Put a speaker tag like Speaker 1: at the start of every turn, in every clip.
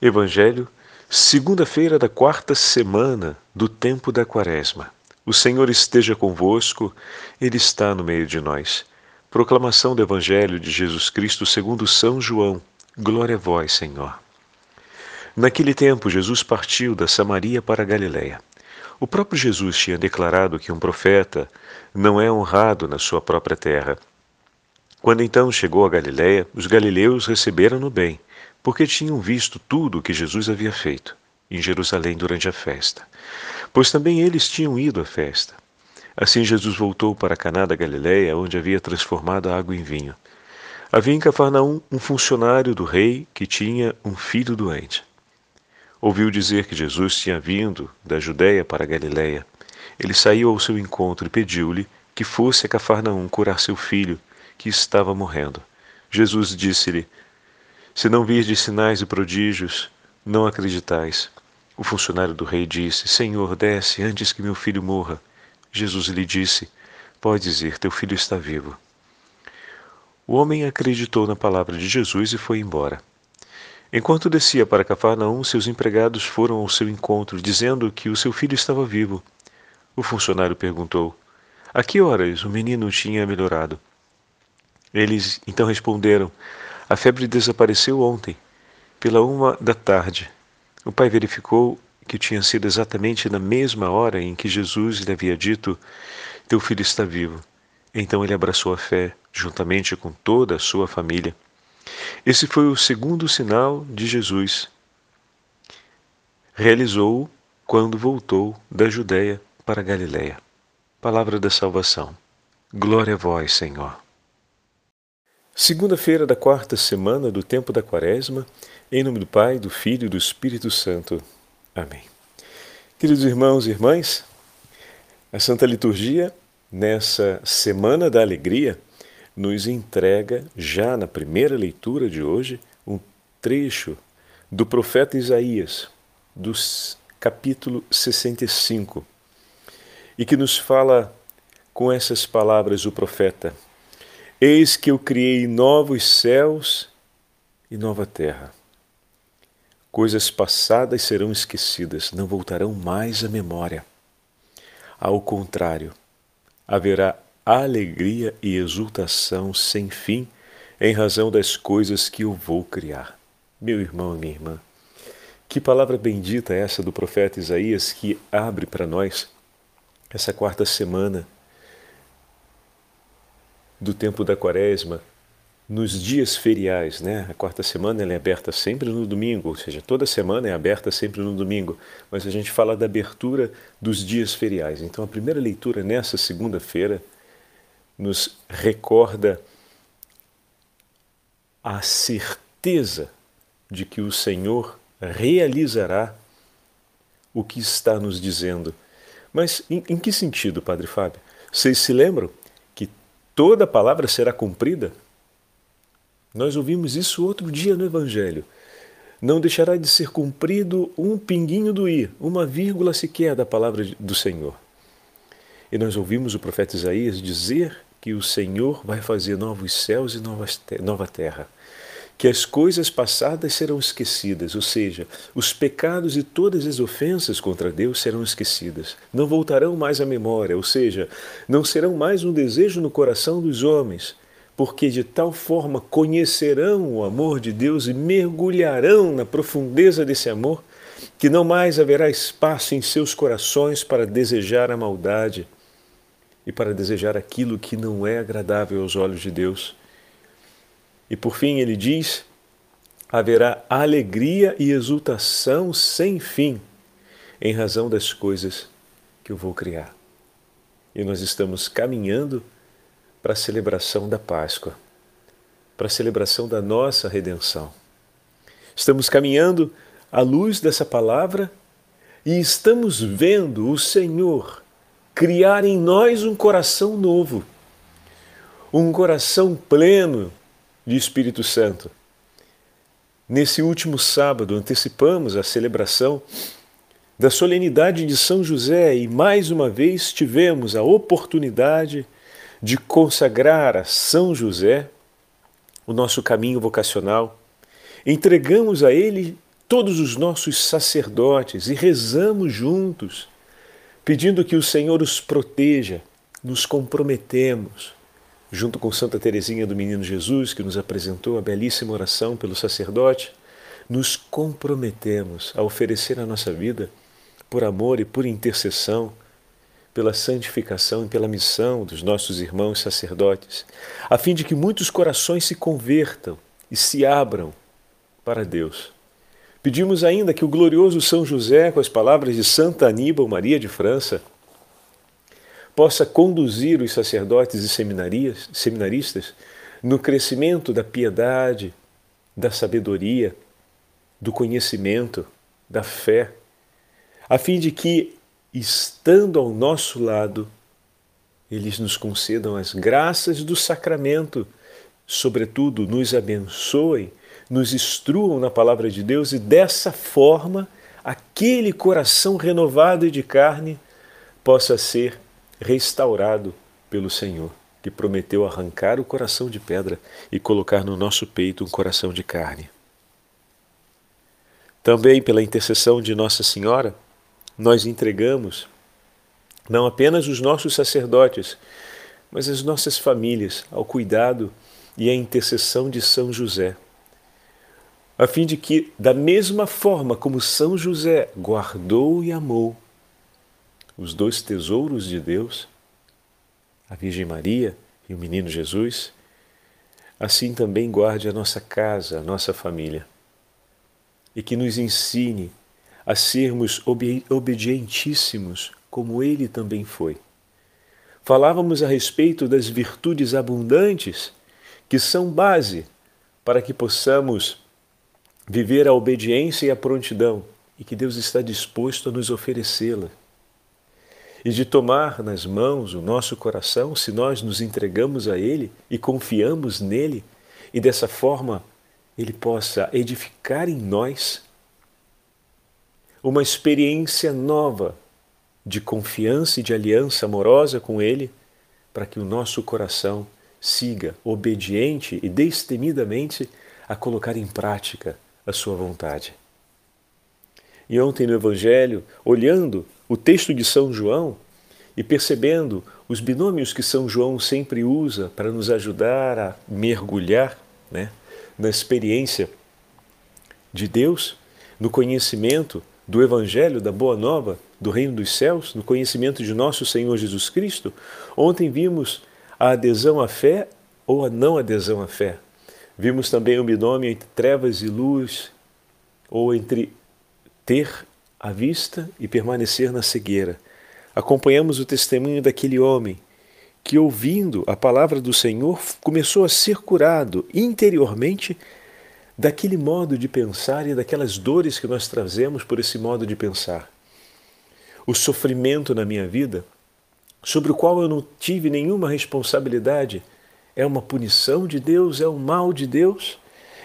Speaker 1: Evangelho, segunda-feira da quarta semana do tempo da Quaresma. O Senhor esteja convosco, Ele está no meio de nós. Proclamação do Evangelho de Jesus Cristo segundo São João. Glória a vós, Senhor. Naquele tempo, Jesus partiu da Samaria para a Galiléia. O próprio Jesus tinha declarado que um profeta não é honrado na sua própria terra. Quando então chegou a Galiléia, os galileus receberam-no bem porque tinham visto tudo o que Jesus havia feito em Jerusalém durante a festa, pois também eles tinham ido à festa. Assim Jesus voltou para Caná da Galiléia, onde havia transformado a água em vinho. Havia em Cafarnaum um funcionário do rei que tinha um filho doente. Ouviu dizer que Jesus tinha vindo da Judéia para a Galiléia. Ele saiu ao seu encontro e pediu-lhe que fosse a Cafarnaum curar seu filho, que estava morrendo. Jesus disse-lhe: se não virdes sinais e prodígios, não acreditais. O funcionário do rei disse: Senhor, desce antes que meu filho morra. Jesus lhe disse: Podes ir, teu filho está vivo. O homem acreditou na palavra de Jesus e foi embora. Enquanto descia para Cafarnaum, seus empregados foram ao seu encontro, dizendo que o seu filho estava vivo. O funcionário perguntou: A que horas o menino tinha melhorado? Eles então responderam: a febre desapareceu ontem, pela uma da tarde. O pai verificou que tinha sido exatamente na mesma hora em que Jesus lhe havia dito: Teu filho está vivo. Então ele abraçou a fé, juntamente com toda a sua família. Esse foi o segundo sinal de Jesus. Realizou-o quando voltou da Judéia para Galiléia. Palavra da salvação. Glória a vós, Senhor. Segunda-feira da quarta semana do tempo da Quaresma, em nome do Pai, do Filho e do Espírito Santo. Amém. Queridos irmãos e irmãs, a Santa Liturgia, nessa Semana da Alegria, nos entrega, já na primeira leitura de hoje, um trecho do profeta Isaías, do capítulo 65, e que nos fala com essas palavras o profeta Eis que eu criei novos céus e nova terra. Coisas passadas serão esquecidas, não voltarão mais à memória. Ao contrário, haverá alegria e exultação sem fim em razão das coisas que eu vou criar. Meu irmão e minha irmã, que palavra bendita é essa do profeta Isaías que abre para nós essa quarta semana do tempo da quaresma, nos dias feriais, né? A quarta semana ela é aberta sempre no domingo, ou seja, toda semana é aberta sempre no domingo, mas a gente fala da abertura dos dias feriais. Então a primeira leitura nessa segunda-feira nos recorda a certeza de que o Senhor realizará o que está nos dizendo. Mas em, em que sentido, Padre Fábio? Vocês se lembram toda palavra será cumprida? Nós ouvimos isso outro dia no Evangelho. Não deixará de ser cumprido um pinguinho do i, uma vírgula sequer da palavra do Senhor. E nós ouvimos o profeta Isaías dizer que o Senhor vai fazer novos céus e nova terra que as coisas passadas serão esquecidas, ou seja, os pecados e todas as ofensas contra Deus serão esquecidas, não voltarão mais à memória, ou seja, não serão mais um desejo no coração dos homens, porque de tal forma conhecerão o amor de Deus e mergulharão na profundeza desse amor, que não mais haverá espaço em seus corações para desejar a maldade e para desejar aquilo que não é agradável aos olhos de Deus e por fim ele diz: haverá alegria e exultação sem fim em razão das coisas que eu vou criar. E nós estamos caminhando para a celebração da Páscoa, para a celebração da nossa redenção. Estamos caminhando à luz dessa palavra e estamos vendo o Senhor criar em nós um coração novo, um coração pleno de Espírito Santo. Nesse último sábado, antecipamos a celebração da solenidade de São José e mais uma vez tivemos a oportunidade de consagrar a São José o nosso caminho vocacional. Entregamos a ele todos os nossos sacerdotes e rezamos juntos, pedindo que o Senhor os proteja, nos comprometemos, junto com Santa Teresinha do Menino Jesus, que nos apresentou a belíssima oração pelo sacerdote, nos comprometemos a oferecer a nossa vida por amor e por intercessão, pela santificação e pela missão dos nossos irmãos sacerdotes, a fim de que muitos corações se convertam e se abram para Deus. Pedimos ainda que o glorioso São José, com as palavras de Santa Aníbal Maria de França, possa conduzir os sacerdotes e seminaristas no crescimento da piedade, da sabedoria, do conhecimento, da fé, a fim de que, estando ao nosso lado, eles nos concedam as graças do sacramento, sobretudo nos abençoem nos instruam na palavra de Deus e dessa forma aquele coração renovado e de carne possa ser restaurado pelo Senhor, que prometeu arrancar o coração de pedra e colocar no nosso peito um coração de carne. Também pela intercessão de Nossa Senhora, nós entregamos não apenas os nossos sacerdotes, mas as nossas famílias ao cuidado e à intercessão de São José a fim de que, da mesma forma como São José guardou e amou os dois tesouros de Deus, a Virgem Maria e o menino Jesus, assim também guarde a nossa casa, a nossa família, e que nos ensine a sermos obedientíssimos como ele também foi. Falávamos a respeito das virtudes abundantes que são base para que possamos viver a obediência e a prontidão e que Deus está disposto a nos oferecê-la. E de tomar nas mãos o nosso coração, se nós nos entregamos a Ele e confiamos nele, e dessa forma Ele possa edificar em nós uma experiência nova de confiança e de aliança amorosa com Ele, para que o nosso coração siga obediente e destemidamente a colocar em prática a sua vontade. E ontem no Evangelho, olhando o texto de São João e percebendo os binômios que São João sempre usa para nos ajudar a mergulhar né, na experiência de Deus, no conhecimento do Evangelho, da Boa Nova, do Reino dos Céus, no conhecimento de nosso Senhor Jesus Cristo, ontem vimos a adesão à fé ou a não adesão à fé. Vimos também o binômio entre trevas e luz, ou entre ter a vista e permanecer na cegueira. Acompanhamos o testemunho daquele homem que, ouvindo a palavra do Senhor, começou a ser curado interiormente daquele modo de pensar e daquelas dores que nós trazemos por esse modo de pensar. O sofrimento na minha vida, sobre o qual eu não tive nenhuma responsabilidade, é uma punição de Deus? É um mal de Deus?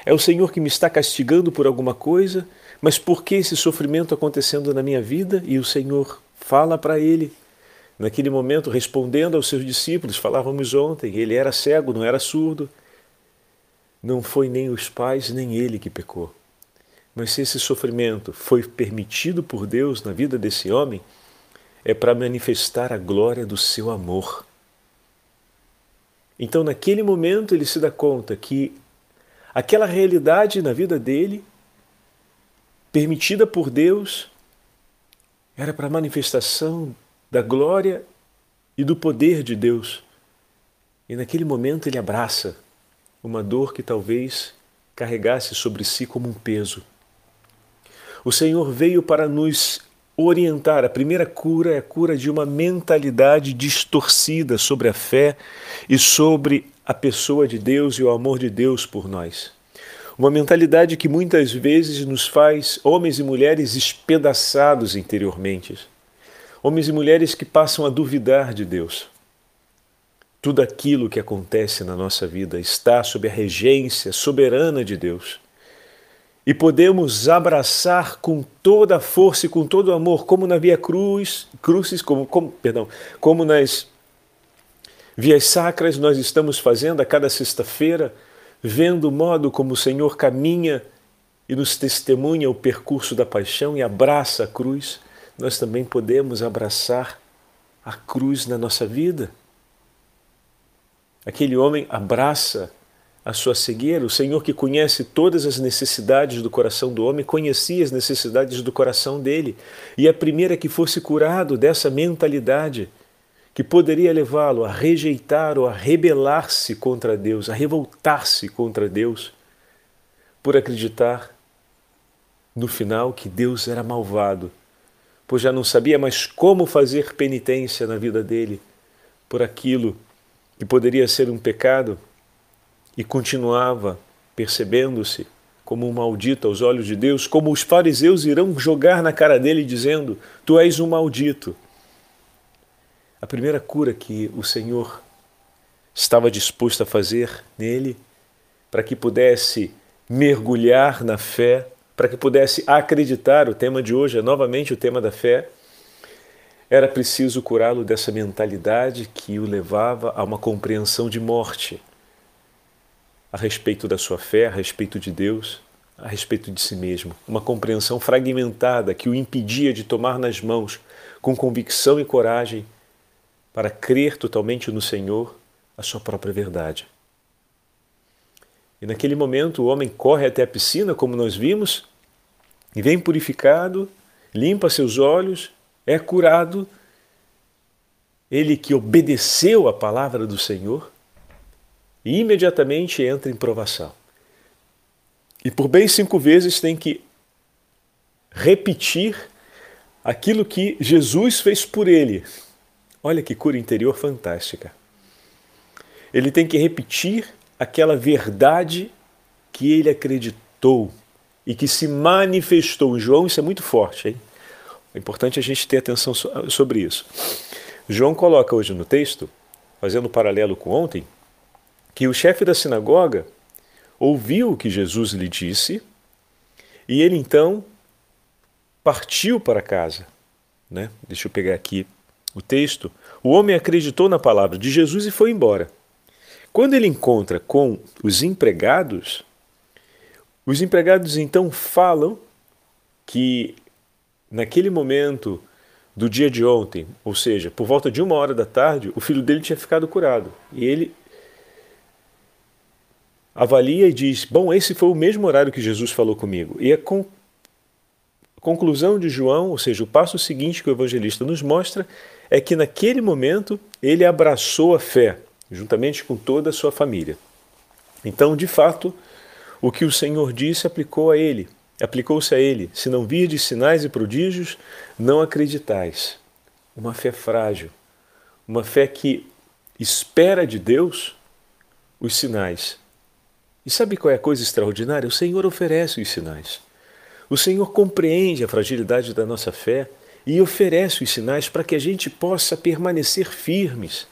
Speaker 1: É o Senhor que me está castigando por alguma coisa? Mas por que esse sofrimento acontecendo na minha vida? E o Senhor fala para ele. Naquele momento, respondendo aos seus discípulos, falávamos ontem, ele era cego, não era surdo. Não foi nem os pais, nem ele que pecou. Mas se esse sofrimento foi permitido por Deus na vida desse homem, é para manifestar a glória do seu amor. Então, naquele momento, ele se dá conta que aquela realidade na vida dele, permitida por Deus, era para a manifestação da glória e do poder de Deus. E naquele momento ele abraça uma dor que talvez carregasse sobre si como um peso. O Senhor veio para nos orientar. A primeira cura é a cura de uma mentalidade distorcida sobre a fé e sobre a pessoa de Deus e o amor de Deus por nós. Uma mentalidade que muitas vezes nos faz homens e mulheres espedaçados interiormente. Homens e mulheres que passam a duvidar de Deus. Tudo aquilo que acontece na nossa vida está sob a regência soberana de Deus e podemos abraçar com toda a força e com todo o amor, como na Via Cruz, Cruzes, como, como, perdão, como nas vias sacras nós estamos fazendo a cada sexta-feira, vendo o modo como o Senhor caminha e nos testemunha o percurso da paixão e abraça a cruz, nós também podemos abraçar a cruz na nossa vida. Aquele homem abraça a sua cegueira. O Senhor, que conhece todas as necessidades do coração do homem, conhecia as necessidades do coração dele. E a primeira que fosse curado dessa mentalidade que poderia levá-lo a rejeitar ou a rebelar-se contra Deus, a revoltar-se contra Deus, por acreditar no final que Deus era malvado, pois já não sabia mais como fazer penitência na vida dele por aquilo que poderia ser um pecado e continuava percebendo-se como um maldito aos olhos de Deus, como os fariseus irão jogar na cara dele dizendo: Tu és um maldito. A primeira cura que o Senhor estava disposto a fazer nele, para que pudesse mergulhar na fé, para que pudesse acreditar, o tema de hoje é novamente o tema da fé, era preciso curá-lo dessa mentalidade que o levava a uma compreensão de morte a respeito da sua fé, a respeito de Deus, a respeito de si mesmo. Uma compreensão fragmentada que o impedia de tomar nas mãos, com convicção e coragem, para crer totalmente no Senhor, a sua própria verdade. E naquele momento o homem corre até a piscina, como nós vimos, e vem purificado, limpa seus olhos, é curado. Ele que obedeceu a palavra do Senhor, e imediatamente entra em provação. E por bem cinco vezes tem que repetir aquilo que Jesus fez por ele. Olha que cura interior fantástica. Ele tem que repetir aquela verdade que ele acreditou e que se manifestou. João, isso é muito forte, hein? É importante a gente ter atenção sobre isso. João coloca hoje no texto, fazendo um paralelo com ontem, que o chefe da sinagoga ouviu o que Jesus lhe disse e ele então partiu para casa. Né? Deixa eu pegar aqui o texto. O homem acreditou na palavra de Jesus e foi embora. Quando ele encontra com os empregados, os empregados então falam que naquele momento do dia de ontem, ou seja, por volta de uma hora da tarde, o filho dele tinha ficado curado. E ele avalia e diz: Bom, esse foi o mesmo horário que Jesus falou comigo. E a con conclusão de João, ou seja, o passo seguinte que o evangelista nos mostra, é que naquele momento ele abraçou a fé, juntamente com toda a sua família. Então, de fato, o que o Senhor disse aplicou a ele, aplicou-se a ele: se não virdes sinais e prodígios, não acreditais. Uma fé frágil, uma fé que espera de Deus os sinais, e sabe qual é a coisa extraordinária? O Senhor oferece os sinais. O Senhor compreende a fragilidade da nossa fé e oferece os sinais para que a gente possa permanecer firmes.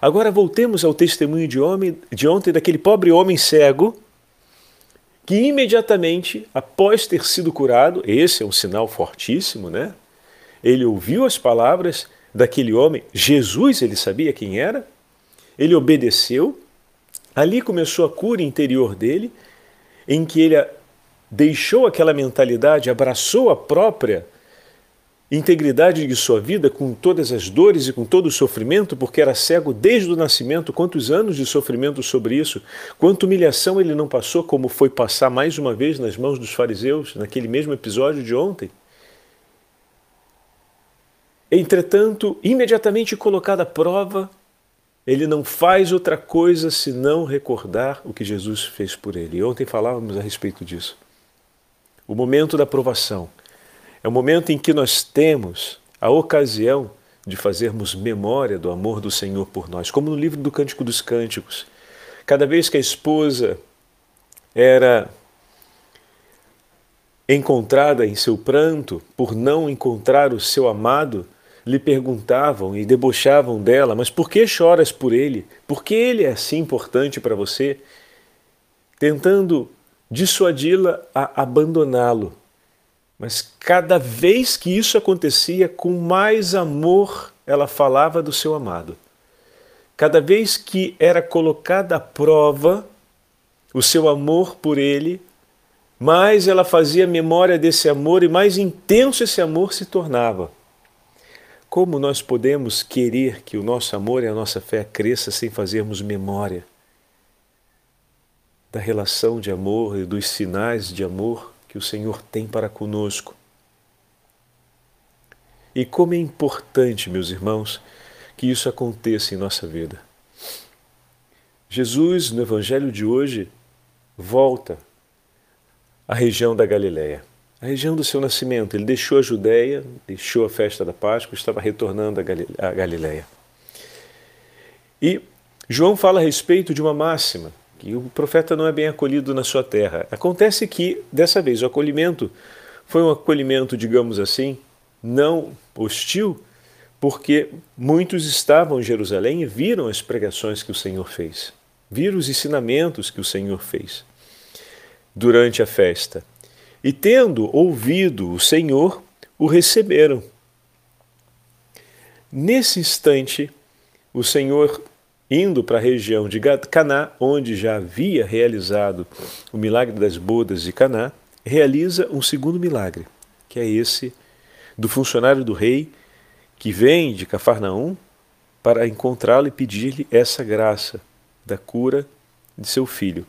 Speaker 1: Agora voltemos ao testemunho de, homem, de ontem daquele pobre homem cego que imediatamente, após ter sido curado, esse é um sinal fortíssimo, né? Ele ouviu as palavras daquele homem, Jesus, ele sabia quem era, ele obedeceu Ali começou a cura interior dele, em que ele deixou aquela mentalidade, abraçou a própria integridade de sua vida com todas as dores e com todo o sofrimento, porque era cego desde o nascimento, quantos anos de sofrimento sobre isso, quanta humilhação ele não passou, como foi passar mais uma vez nas mãos dos fariseus, naquele mesmo episódio de ontem. Entretanto, imediatamente colocada à prova, ele não faz outra coisa senão recordar o que Jesus fez por ele. E ontem falávamos a respeito disso. O momento da provação é o momento em que nós temos a ocasião de fazermos memória do amor do Senhor por nós, como no livro do Cântico dos Cânticos. Cada vez que a esposa era encontrada em seu pranto por não encontrar o seu amado, lhe perguntavam e debochavam dela: Mas por que choras por ele? Por que ele é assim importante para você? Tentando dissuadi-la a abandoná-lo. Mas cada vez que isso acontecia, com mais amor ela falava do seu amado. Cada vez que era colocada à prova o seu amor por ele, mais ela fazia memória desse amor e mais intenso esse amor se tornava. Como nós podemos querer que o nosso amor e a nossa fé cresça sem fazermos memória da relação de amor e dos sinais de amor que o Senhor tem para conosco? E como é importante, meus irmãos, que isso aconteça em nossa vida. Jesus, no Evangelho de hoje, volta a região da Galileia, a região do seu nascimento. Ele deixou a Judéia, deixou a festa da Páscoa, estava retornando a Galileia. E João fala a respeito de uma máxima, que o profeta não é bem acolhido na sua terra. Acontece que, dessa vez, o acolhimento foi um acolhimento, digamos assim, não hostil, porque muitos estavam em Jerusalém e viram as pregações que o Senhor fez, viram os ensinamentos que o Senhor fez durante a festa. E tendo ouvido o Senhor, o receberam. Nesse instante, o Senhor, indo para a região de Caná, onde já havia realizado o milagre das bodas de Caná, realiza um segundo milagre, que é esse do funcionário do rei que vem de Cafarnaum para encontrá-lo e pedir-lhe essa graça da cura de seu filho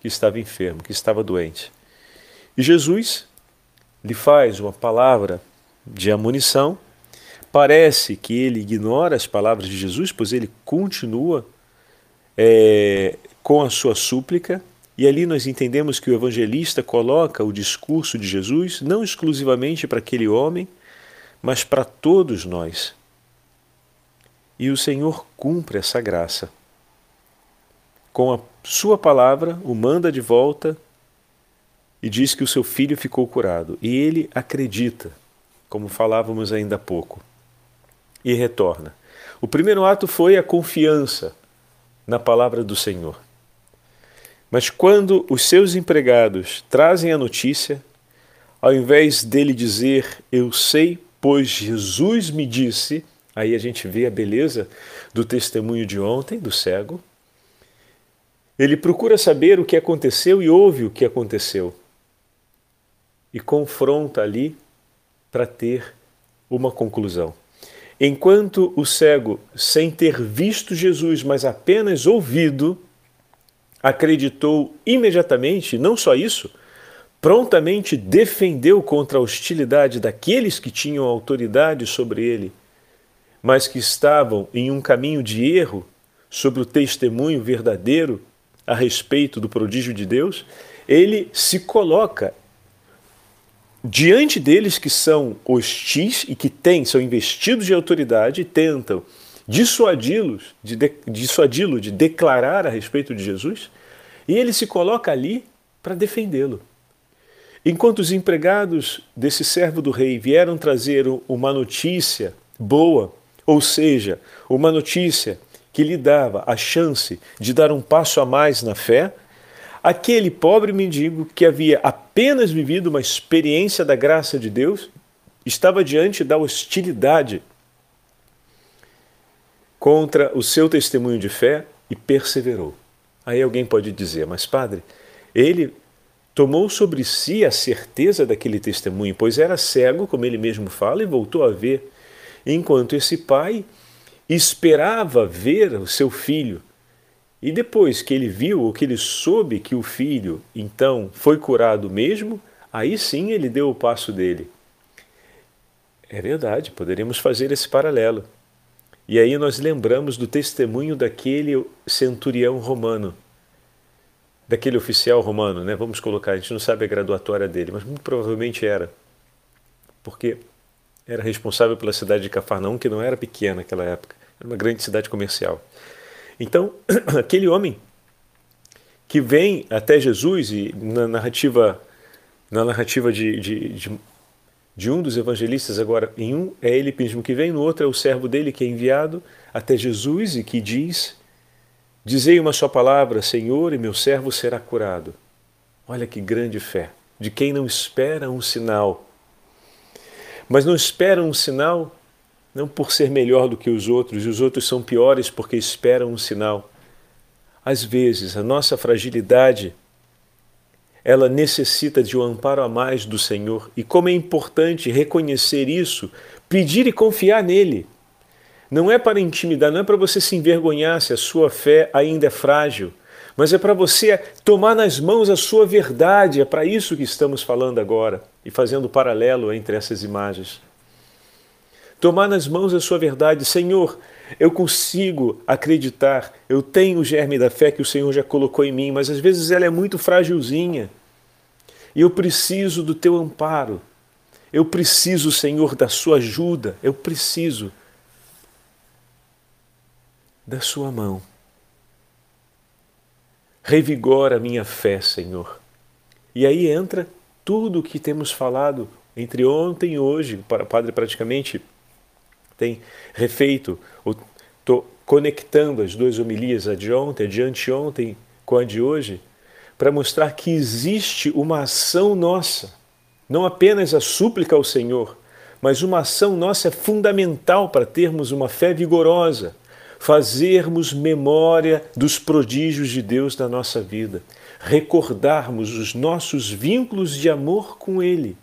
Speaker 1: que estava enfermo, que estava doente. E Jesus lhe faz uma palavra de amunição. Parece que ele ignora as palavras de Jesus, pois ele continua é, com a sua súplica. E ali nós entendemos que o evangelista coloca o discurso de Jesus não exclusivamente para aquele homem, mas para todos nós. E o Senhor cumpre essa graça com a sua palavra, o manda de volta e diz que o seu filho ficou curado. E ele acredita, como falávamos ainda há pouco, e retorna. O primeiro ato foi a confiança na palavra do Senhor. Mas quando os seus empregados trazem a notícia, ao invés dele dizer eu sei, pois Jesus me disse, aí a gente vê a beleza do testemunho de ontem do cego ele procura saber o que aconteceu e ouve o que aconteceu. E confronta ali para ter uma conclusão. Enquanto o cego, sem ter visto Jesus, mas apenas ouvido, acreditou imediatamente, não só isso, prontamente defendeu contra a hostilidade daqueles que tinham autoridade sobre ele, mas que estavam em um caminho de erro sobre o testemunho verdadeiro a respeito do prodígio de Deus, ele se coloca diante deles que são hostis e que têm, são investidos de autoridade tentam dissuadi-los, de, de, dissuadi-lo de declarar a respeito de Jesus, e ele se coloca ali para defendê-lo. Enquanto os empregados desse servo do rei vieram trazer uma notícia boa, ou seja, uma notícia que lhe dava a chance de dar um passo a mais na fé, aquele pobre mendigo que havia apenas vivido uma experiência da graça de Deus estava diante da hostilidade contra o seu testemunho de fé e perseverou. Aí alguém pode dizer, mas padre, ele tomou sobre si a certeza daquele testemunho, pois era cego, como ele mesmo fala, e voltou a ver, enquanto esse pai esperava ver o seu filho. E depois que ele viu ou que ele soube que o filho então foi curado mesmo, aí sim ele deu o passo dele. É verdade, poderíamos fazer esse paralelo. E aí nós lembramos do testemunho daquele centurião romano, daquele oficial romano, né? Vamos colocar, a gente não sabe a graduatória dele, mas muito provavelmente era. Porque era responsável pela cidade de Cafarnaum, que não era pequena naquela época, era uma grande cidade comercial. Então, aquele homem que vem até Jesus e na narrativa na narrativa de, de, de, de, um dos evangelistas agora em um é ele mesmo que vem no outro é o servo dele que é enviado até Jesus e que diz dizei uma só palavra Senhor e meu servo será curado. Olha que grande fé de quem não espera um sinal. Mas não espera um sinal não por ser melhor do que os outros, e os outros são piores porque esperam um sinal. Às vezes, a nossa fragilidade ela necessita de um amparo a mais do Senhor. E como é importante reconhecer isso, pedir e confiar nele. Não é para intimidar, não é para você se envergonhar se a sua fé ainda é frágil, mas é para você tomar nas mãos a sua verdade. É para isso que estamos falando agora e fazendo paralelo entre essas imagens. Tomar nas mãos a sua verdade, Senhor, eu consigo acreditar, eu tenho o germe da fé que o Senhor já colocou em mim, mas às vezes ela é muito frágilzinha. E eu preciso do teu amparo. Eu preciso, Senhor, da sua ajuda. Eu preciso da sua mão. Revigora a minha fé, Senhor. E aí entra tudo o que temos falado entre ontem e hoje. O Padre praticamente tem refeito, estou conectando as duas homilias, a de ontem, a de anteontem com a de hoje, para mostrar que existe uma ação nossa, não apenas a súplica ao Senhor, mas uma ação nossa é fundamental para termos uma fé vigorosa, fazermos memória dos prodígios de Deus na nossa vida, recordarmos os nossos vínculos de amor com Ele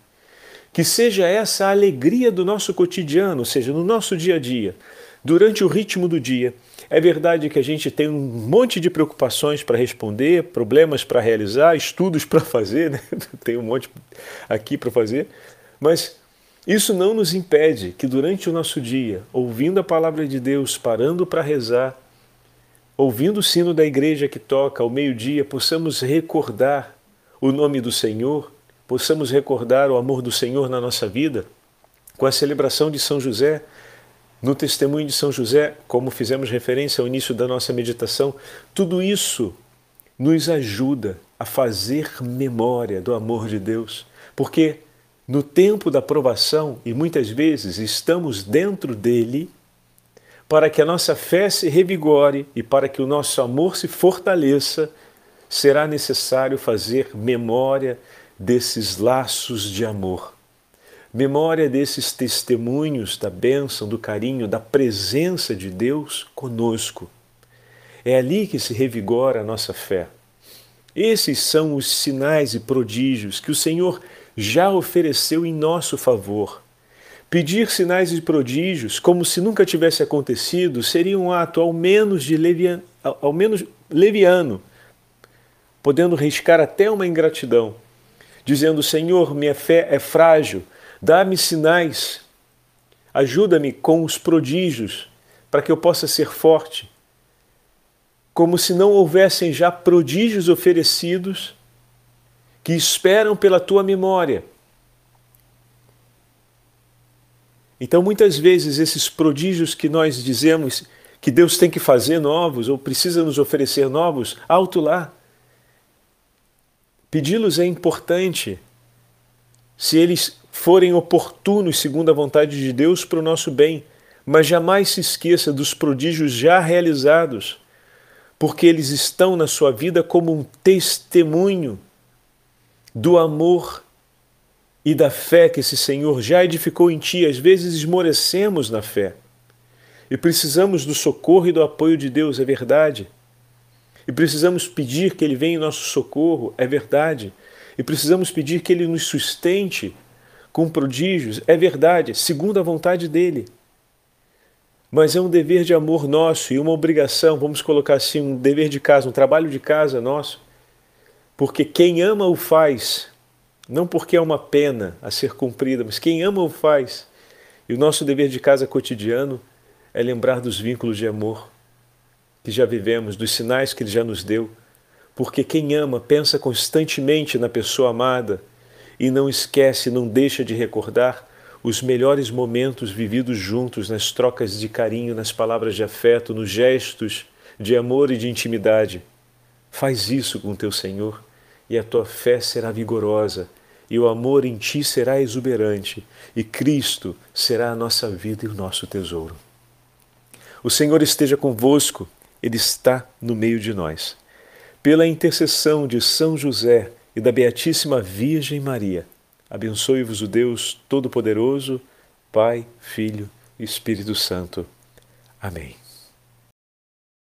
Speaker 1: que seja essa a alegria do nosso cotidiano, ou seja, no nosso dia a dia, durante o ritmo do dia. É verdade que a gente tem um monte de preocupações para responder, problemas para realizar, estudos para fazer, né? tem um monte aqui para fazer, mas isso não nos impede que durante o nosso dia, ouvindo a palavra de Deus, parando para rezar, ouvindo o sino da igreja que toca ao meio-dia, possamos recordar o nome do Senhor possamos recordar o amor do Senhor na nossa vida, com a celebração de São José, no testemunho de São José, como fizemos referência ao início da nossa meditação, tudo isso nos ajuda a fazer memória do amor de Deus, porque no tempo da provação, e muitas vezes estamos dentro dele, para que a nossa fé se revigore e para que o nosso amor se fortaleça, será necessário fazer memória desses laços de amor. Memória desses testemunhos da bênção, do carinho, da presença de Deus conosco. É ali que se revigora a nossa fé. Esses são os sinais e prodígios que o Senhor já ofereceu em nosso favor. Pedir sinais e prodígios como se nunca tivesse acontecido seria um ato ao menos, de leviano, ao menos leviano, podendo riscar até uma ingratidão dizendo: Senhor, minha fé é frágil, dá-me sinais, ajuda-me com os prodígios, para que eu possa ser forte. Como se não houvessem já prodígios oferecidos que esperam pela tua memória. Então, muitas vezes, esses prodígios que nós dizemos que Deus tem que fazer novos ou precisa nos oferecer novos, alto lá. Pedi-los é importante se eles forem oportunos segundo a vontade de Deus para o nosso bem, mas jamais se esqueça dos prodígios já realizados, porque eles estão na sua vida como um testemunho do amor e da fé que esse Senhor já edificou em ti. Às vezes esmorecemos na fé e precisamos do socorro e do apoio de Deus, é verdade. E precisamos pedir que Ele venha em nosso socorro, é verdade. E precisamos pedir que Ele nos sustente com prodígios, é verdade, segundo a vontade dEle. Mas é um dever de amor nosso e uma obrigação, vamos colocar assim, um dever de casa, um trabalho de casa nosso. Porque quem ama o faz, não porque é uma pena a ser cumprida, mas quem ama o faz. E o nosso dever de casa cotidiano é lembrar dos vínculos de amor que já vivemos, dos sinais que Ele já nos deu, porque quem ama pensa constantemente na pessoa amada e não esquece, não deixa de recordar os melhores momentos vividos juntos nas trocas de carinho, nas palavras de afeto, nos gestos de amor e de intimidade. Faz isso com teu Senhor e a tua fé será vigorosa e o amor em ti será exuberante e Cristo será a nossa vida e o nosso tesouro. O Senhor esteja convosco. Ele está no meio de nós. Pela intercessão de São José e da Beatíssima Virgem Maria, abençoe-vos o Deus Todo-Poderoso, Pai, Filho e Espírito Santo. Amém.